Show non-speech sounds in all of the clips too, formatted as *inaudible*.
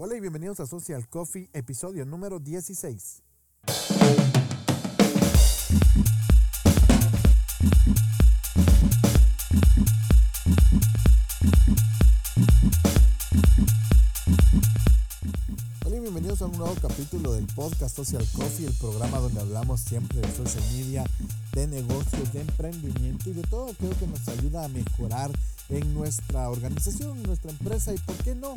Hola y bienvenidos a Social Coffee, episodio número 16. Un nuevo capítulo del podcast Social Coffee, el programa donde hablamos siempre de social media, de negocios, de emprendimiento y de todo aquello que nos ayuda a mejorar en nuestra organización, en nuestra empresa y, ¿por qué no?,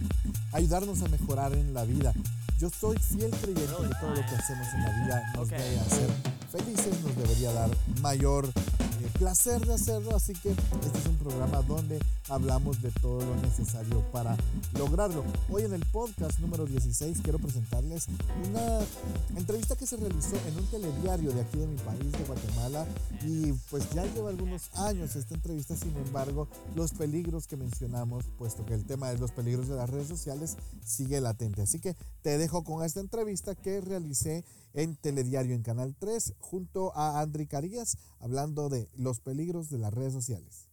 ayudarnos a mejorar en la vida. Yo soy fiel creyente que todo lo que hacemos en la vida nos debe hacer felices, nos debería dar mayor eh, placer de hacerlo, así que este es un programa donde hablamos de todo lo necesario para lograrlo. Hoy en el podcast número 16 quiero presentarles una entrevista que se realizó en un telediario de aquí de mi país, de Guatemala, y pues ya lleva algunos años esta entrevista, sin embargo, los peligros que mencionamos, puesto que el tema de los peligros de las redes sociales sigue latente. Así que te dejo con esta entrevista que realicé en Telediario en Canal 3 junto a Andri Carías hablando de los peligros de las redes sociales.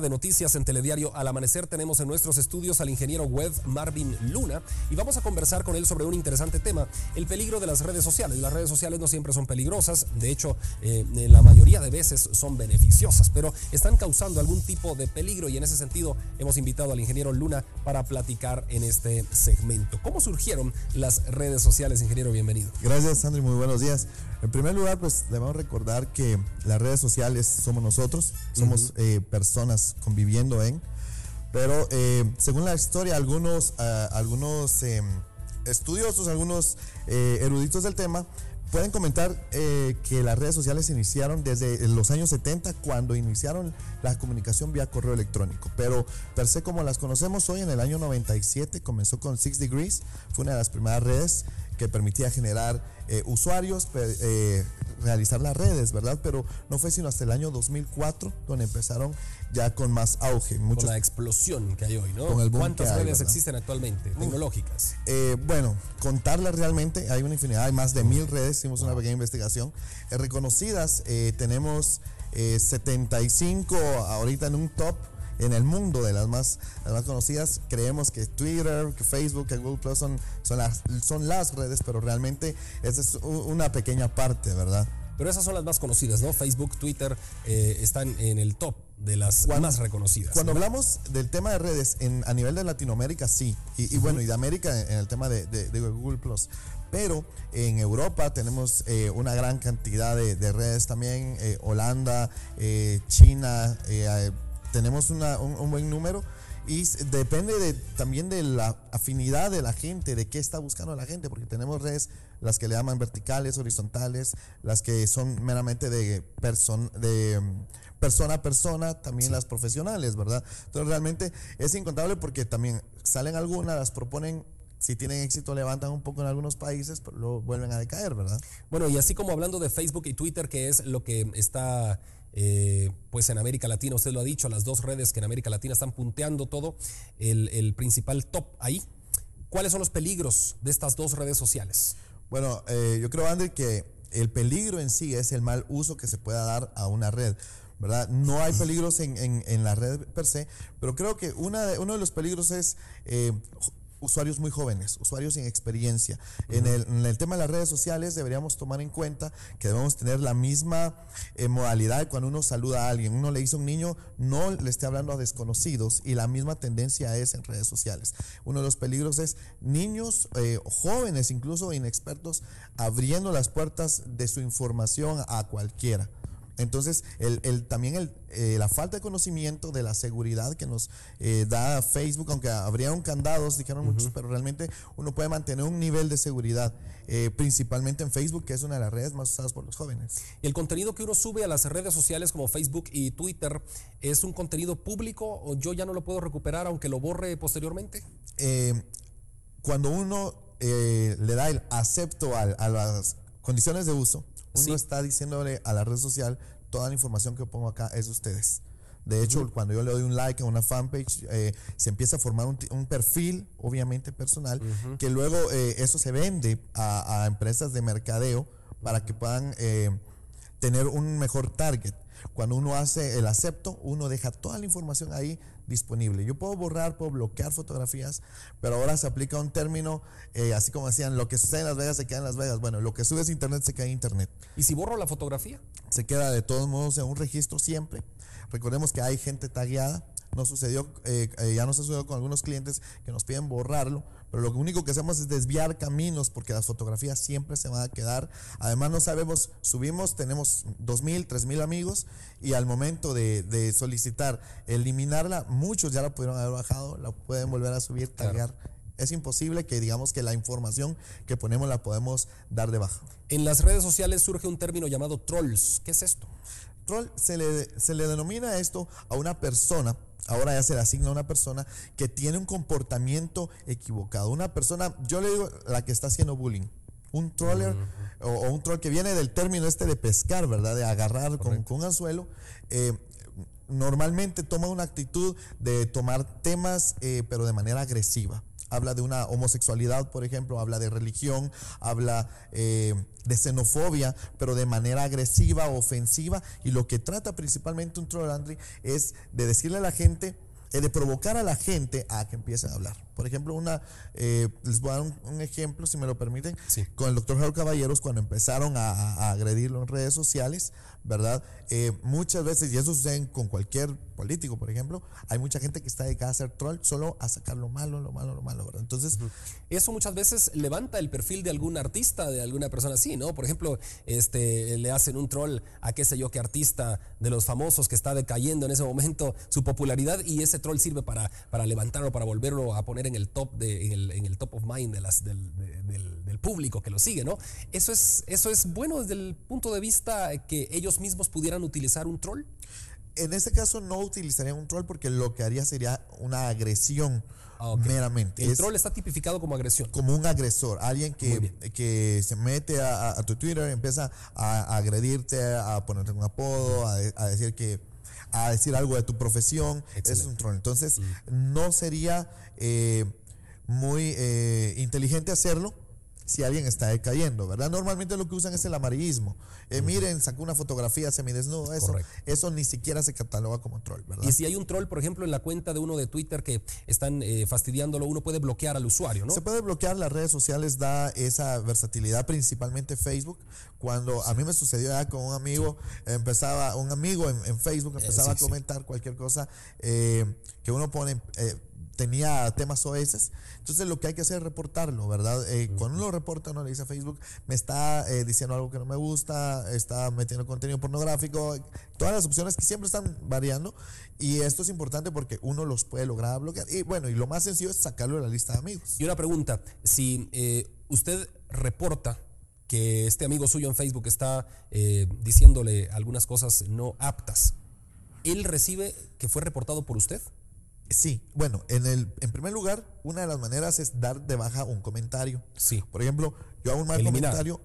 De noticias en Telediario Al Amanecer tenemos en nuestros estudios al ingeniero web Marvin Luna y vamos a conversar con él sobre un interesante tema, el peligro de las redes sociales. Las redes sociales no siempre son peligrosas, de hecho eh, la mayoría de veces son beneficiosas, pero están causando algún tipo de peligro y en ese sentido hemos invitado al ingeniero Luna para platicar en este segmento. ¿Cómo surgieron las redes sociales, ingeniero? Bienvenido. Gracias, Sandri, muy buenos días. En primer lugar, pues debemos recordar que las redes sociales somos nosotros, somos eh, personas conviviendo en, pero eh, según la historia, algunos, ah, algunos em, estudiosos, algunos eh, eruditos del tema, pueden comentar que las redes sociales se iniciaron desde los años 70 cuando iniciaron la comunicación vía correo electrónico. Pero per se como las conocemos hoy en el año 97 comenzó con Six Degrees, fue una de las primeras redes que permitía generar eh, usuarios, eh, realizar las redes, ¿verdad? Pero no fue sino hasta el año 2004 donde empezaron ya con más auge. Muchos, con la explosión que hay hoy, ¿no? ¿Cuántas redes existen actualmente, tecnológicas? Eh, bueno, contarlas realmente, hay una infinidad, hay más de mil redes, hicimos una pequeña investigación. reconocidas, tenemos 75 ahorita en un top en el mundo de las más, más conocidas. Creemos que Twitter, que Facebook, que Google Plus son, son, las, son las redes, pero realmente esa es una pequeña parte, ¿verdad? Pero esas son las más conocidas, ¿no? Facebook, Twitter eh, están en el top de las más reconocidas. Cuando hablamos del tema de redes en, a nivel de Latinoamérica, sí. Y, bueno, y de América en, el tema de, Google Plus. Pero en Europa tenemos eh, una gran cantidad de, redes también. Eh, Holanda, China, tenemos un, buen número y depende de, también de la afinidad de la gente, de qué está buscando la gente, porque tenemos redes, las que le llaman verticales, horizontales, las que son meramente de, de mm, persona a persona, también las profesionales, ¿verdad? Entonces realmente es incontable porque también salen algunas, las proponen si tienen éxito levantan un poco en algunos países, pero luego vuelven a decaer, ¿verdad? Bueno, y así como hablando de Facebook y Twitter, que es lo que está eh, pues en América Latina, usted lo ha dicho, las dos redes que en América Latina están punteando todo, el, principal top ahí. ¿Cuáles son los peligros de estas dos redes sociales? Bueno, eh, yo creo, André, que el peligro en sí es el mal uso que se pueda dar a una red. ¿verdad? No hay peligros en, en, la red per se, pero creo que una de, uno de los peligros es eh, usuarios muy jóvenes, usuarios sin experiencia. en, el, tema de las redes sociales deberíamos tomar en cuenta que debemos tener la misma eh, modalidad cuando uno saluda a alguien. Uno le dice a un niño, no le esté hablando a desconocidos y la misma tendencia es en redes sociales. Uno de los peligros es niños, eh, jóvenes, incluso inexpertos, abriendo las puertas de su información a cualquiera. Entonces, el, el- también el, eh, la falta de conocimiento de la seguridad que nos eh, da Facebook, aunque abrieron candados, dijeron muchos, pero realmente uno puede mantener un nivel de seguridad, eh, principalmente en Facebook, que es una de las redes más usadas por los jóvenes. El contenido que uno sube a las redes sociales como Facebook y Twitter es un contenido público o yo ya no lo puedo recuperar aunque lo borre posteriormente. Cuando uno le da el acepto a, las condiciones de uso, uno Sí. está diciéndole a la red social, toda la información que pongo acá es de ustedes. De hecho, cuando yo le doy un like a una fanpage, eh, se empieza a formar un, perfil, obviamente personal, que luego eh, eso se vende a, a empresas de mercadeo para que puedan eh, tener un mejor target. Cuando uno hace el acepto, uno deja toda la información ahí disponible. Yo puedo borrar, puedo bloquear fotografías, pero ahora se aplica un término, eh, así como decían, lo que sucede en Las Vegas se queda en Las Vegas. Bueno, lo que subes a internet se queda en internet. Y si borro la fotografía, Se queda de todos modos en un registro siempre. Recordemos que hay gente tagueada. No sucedió, eh, eh, ya nos ha sucedido con algunos clientes que nos piden borrarlo, pero lo único que hacemos es desviar caminos porque las fotografías siempre se van a quedar. Además no sabemos, subimos, tenemos 2.000, 3.000 amigos y al momento de, de solicitar eliminarla, muchos ya la pudieron haber bajado, la pueden volver a subir, taguear. Es imposible que digamos que la información que ponemos la podemos dar de baja. en las redes sociales surge un término llamado trolls. ¿Qué es esto? Troll se le, se le denomina esto a una persona, ahora ya se le asigna a una persona que tiene un comportamiento equivocado. Una persona, yo le digo la que está haciendo bullying. Un troller o, o un troll que viene del término este de pescar, ¿verdad? De agarrar con, con un anzuelo. eh, normalmente toma una actitud de tomar temas, eh, pero de manera agresiva. Habla de una homosexualidad, por ejemplo, habla de religión, habla eh, de xenofobia, pero de manera agresiva, ofensiva. Y lo que trata principalmente un troll, Andri, es de decirle a la gente, eh, de provocar a la gente a que empiece a hablar. Por ejemplo, una, eh, les voy a dar un, un ejemplo, si me lo permiten, Sí. con el doctor Harold Caballeros cuando empezaron a, a agredirlo en redes sociales, ¿verdad? Eh, muchas veces, y eso sucede con cualquier político, por ejemplo, hay mucha gente que está dedicada a hacer troll solo a sacar lo malo, lo malo, lo malo, ¿verdad? Entonces, Eso muchas veces levanta el perfil de algún artista, de alguna persona así, ¿no? Por ejemplo, este, le hacen un troll a qué sé yo qué artista de los famosos que está decayendo en ese momento su popularidad y ese troll sirve para, para levantarlo, para volverlo a poner en el top de, en el, en el top of mind de las, del, de- del- del público que lo sigue, ¿no? Eso es, eso es bueno desde el punto de vista que ellos mismos pudieran utilizar un troll. en este caso no utilizaría un troll porque lo que haría sería una agresión Ah, meramente. El Es- troll está tipificado como agresión. como un agresor, alguien que, que se mete a, tu Twitter, empieza a, a agredirte, a ponerte un apodo, a decir que a decir algo de tu profesión, es un troll. Entonces, no sería eh, muy eh, inteligente hacerlo si alguien está decayendo, ¿verdad? Normalmente lo que usan es el amarillismo. Eh, Miren, sacó una fotografía semidesnudo, eso, Correcto. eso ni siquiera se cataloga como troll, ¿verdad? Y si hay un troll, por ejemplo, en la cuenta de uno de Twitter que están eh, fastidiándolo, uno puede bloquear al usuario, ¿no? Se puede bloquear, las redes sociales da esa versatilidad, principalmente Facebook. Cuando a mí me sucedió ya con un amigo, empezaba, un amigo en, en Facebook empezaba Eh, sí, a comentar cualquier cosa eh, que uno pone, tenía temas OS. Entonces lo que hay que hacer es reportarlo, ¿verdad? Eh, Cuando uno lo reporta, uno le dice a Facebook, me está eh, diciendo algo que no me gusta, está metiendo contenido pornográfico, todas las opciones que siempre están variando. Y esto es importante porque uno los puede lograr bloquear. Y bueno, y lo más sencillo es sacarlo de la lista de amigos. Y una pregunta, si eh, usted reporta que este amigo suyo en Facebook está eh, diciéndole algunas cosas no aptas, ¿él recibe que fue reportado por usted? Sí, bueno, en, el, en primer lugar, una de las maneras es dar de baja un comentario. Sí. Por ejemplo, yo hago un mal Eliminar. comentario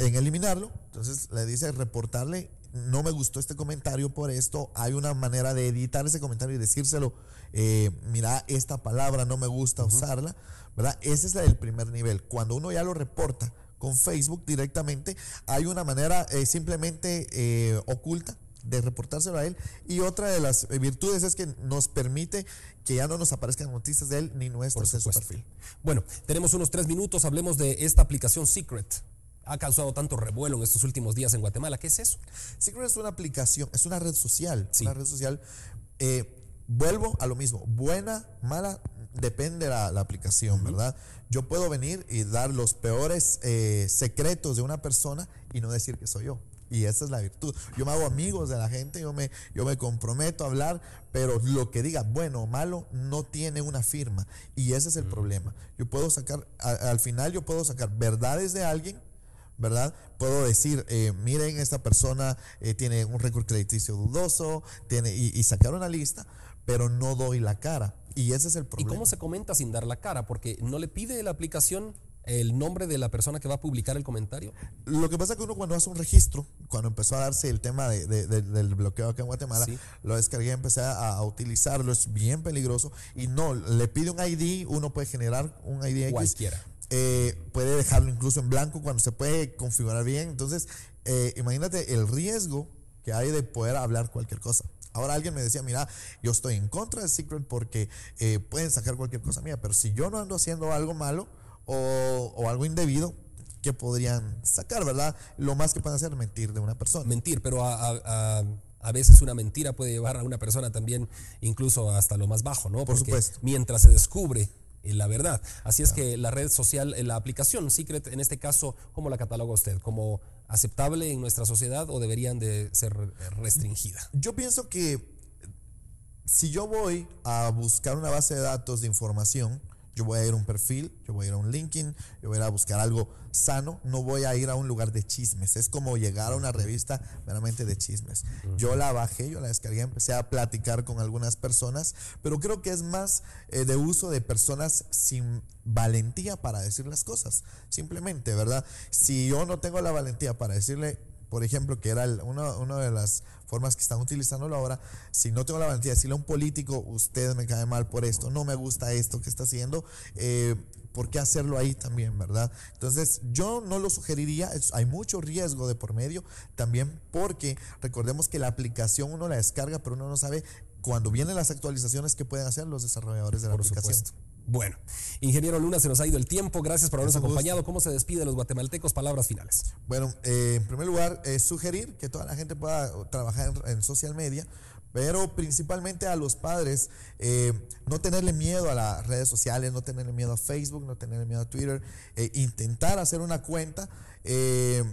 en eliminarlo, entonces le dice reportarle, no me gustó este comentario por esto, hay una manera de editar ese comentario y decírselo, eh, mira, esta palabra no me gusta usarla, ¿verdad? Ese es el primer nivel. Cuando uno ya lo reporta con Facebook directamente, hay una manera eh, simplemente eh, oculta de reportárselo a él. Y otra de las eh, virtudes es que nos permite que ya no nos aparezcan noticias de él ni nuestros en su perfil. Bueno, tenemos unos tres minutos, hablemos de esta aplicación Secret. Ha causado tanto revuelo en estos últimos días en Guatemala. ¿Qué es eso? Secret es una aplicación, es una red social. Sí. Una red social. eh, vuelvo a lo mismo. Buena, mala, depende la, la aplicación, ¿verdad? Yo puedo venir y dar los peores eh, secretos de una persona y no decir que soy yo. Y esa es la virtud. Yo me hago amigos de la gente, yo me, yo me comprometo a hablar, pero lo que diga bueno o malo no tiene una firma. Y ese es el problema. Yo puedo sacar, al final yo puedo sacar verdades de alguien, ¿verdad? Puedo decir, eh, miren, esta persona eh, tiene un récord crediticio dudoso, tiene, y, y sacar una lista, pero no doy la cara. Y ese es el ¿Y problema. cómo se comenta sin dar la cara? Porque no le pide la aplicación el nombre de la persona que va a publicar el comentario. Lo que pasa es que uno cuando hace un registro, cuando empezó a darse el tema de, de- de- del bloqueo acá en Guatemala, Sí. lo descargué, empecé a, a utilizarlo, es bien peligroso y no, le pide un ID, uno puede generar un ID X, Cualquiera. eh, puede dejarlo incluso en blanco cuando se puede configurar bien, entonces eh, imagínate el riesgo que hay de poder hablar cualquier cosa. Ahora alguien me decía, mira, yo estoy en contra de Secret porque eh, pueden sacar cualquier cosa mía, pero si yo no ando haciendo algo malo o, o algo indebido, ¿qué podrían sacar, verdad? Lo más que pueden hacer es mentir de una persona. Mentir, pero a, a- a- a veces una mentira puede llevar a una persona también incluso hasta lo más bajo, ¿no? Por Porque supuesto. Mientras se descubre eh, la verdad. Así es que la red social, eh, la aplicación Secret, en este caso, ¿cómo la cataloga usted? ¿Como aceptable en nuestra sociedad o deberían de ser restringida? Yo pienso que si yo voy a buscar una base de datos de información, yo voy a ir a un perfil, yo voy a ir a un LinkedIn, yo voy a ir a buscar algo sano, no voy a ir a un lugar de chismes. Es como llegar a una revista meramente de chismes. Yo la bajé, yo la descargué, empecé a platicar con algunas personas, pero creo que es más eh, de uso de personas sin valentía para decir las cosas. Simplemente, ¿verdad? Si yo no tengo la valentía para decirle por ejemplo, que era el- una, una de las formas que están utilizando ahora, si no tengo la valentía de decirle a un político, usted me cae mal por esto, no me gusta esto que está haciendo, eh, ¿por qué hacerlo ahí también, verdad? Entonces, yo no lo sugeriría, es- hay mucho riesgo de por medio también, porque recordemos que la aplicación uno la descarga, pero uno no sabe cuando vienen las actualizaciones que pueden hacer los desarrolladores de la Por aplicación. supuesto. Bueno, ingeniero Luna, se nos ha ido el tiempo. Gracias por habernos acompañado. ¿Cómo se despide los guatemaltecos? Palabras finales. Bueno, eh, en primer lugar, eh, sugerir que toda la gente pueda trabajar en, en social media, pero principalmente a los padres, eh, no tenerle miedo a las redes sociales, no tenerle miedo a Facebook, no tenerle miedo a Twitter, eh, intentar hacer una cuenta. eh,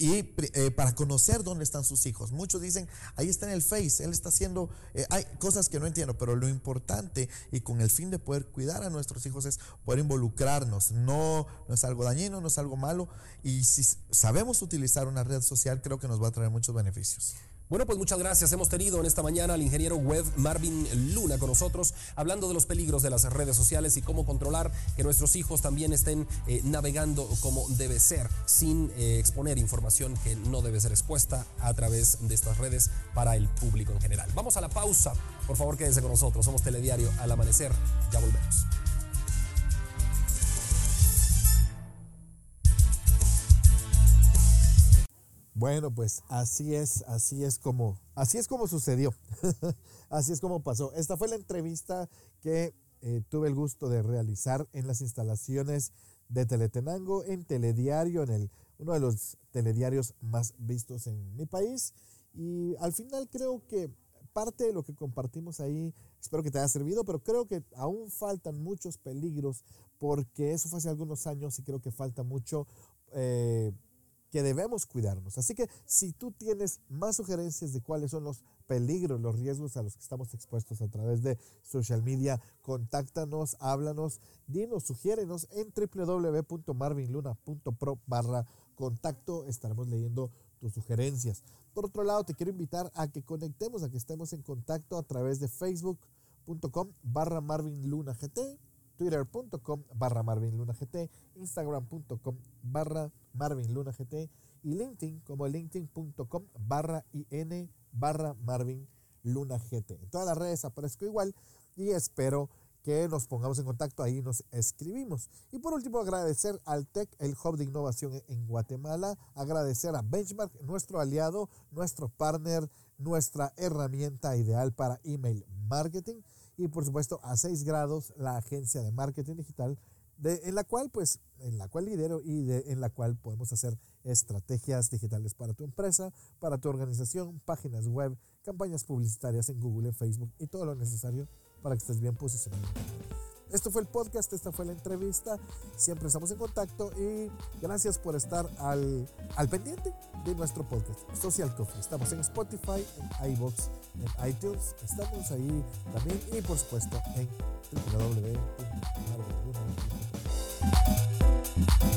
y eh, para conocer dónde están sus hijos. Muchos dicen, ahí está en el Face, él está haciendo, eh, hay cosas que no entiendo, pero lo importante y con el fin de poder cuidar a nuestros hijos es poder involucrarnos. No, no es algo dañino, no es algo malo. Y si sabemos utilizar una red social, creo que nos va a traer muchos beneficios. Bueno, pues muchas gracias. Hemos tenido en esta mañana al ingeniero web Marvin Luna con nosotros, hablando de los peligros de las redes sociales y cómo controlar que nuestros hijos también estén eh, navegando como debe ser, sin eh, exponer información que no debe ser expuesta a través de estas redes para el público en general. Vamos a la pausa. Por favor, quédense con nosotros. Somos Telediario al amanecer. Ya volvemos. Bueno, pues así es, así es como, así es como sucedió, *laughs* así es como pasó. Esta fue la entrevista que eh, tuve el gusto de realizar en las instalaciones de Teletenango, en Telediario, en el, uno de los telediarios más vistos en mi país. Y al final creo que parte de lo que compartimos ahí, espero que te haya servido, pero creo que aún faltan muchos peligros, porque eso fue hace algunos años y creo que falta mucho. eh, que debemos cuidarnos. Así que si tú tienes más sugerencias de cuáles son los peligros, los riesgos a los que estamos expuestos a través de social media, contáctanos, háblanos, dinos, sugiérenos en www.marvinluna.pro barra contacto. Estaremos leyendo tus sugerencias. Por otro lado, te quiero invitar a que conectemos, a que estemos en contacto a través de facebook.com barra marvinlunagt twitter.com barra Marvin Luna GT, instagram.com barra Marvin Luna GT y LinkedIn como linkedin.com barra IN barra Marvin Luna GT. En todas las redes aparezco igual y espero que nos pongamos en contacto, ahí nos escribimos. Y por último, agradecer al TEC, el Hub de Innovación en Guatemala, agradecer a Benchmark, nuestro aliado, nuestro partner, nuestra herramienta ideal para email marketing y por supuesto a 6 grados la agencia de marketing digital de, en la cual pues en la cual lidero y de, en la cual podemos hacer estrategias digitales para tu empresa, para tu organización, páginas web, campañas publicitarias en Google, en Facebook y todo lo necesario para que estés bien posicionado. Esto fue el podcast, esta fue la entrevista. Siempre estamos en contacto y gracias por estar al, al pendiente de nuestro podcast Social Coffee. Estamos en Spotify, en iBox, en iTunes. Estamos ahí también y por supuesto en www.marveluna.com.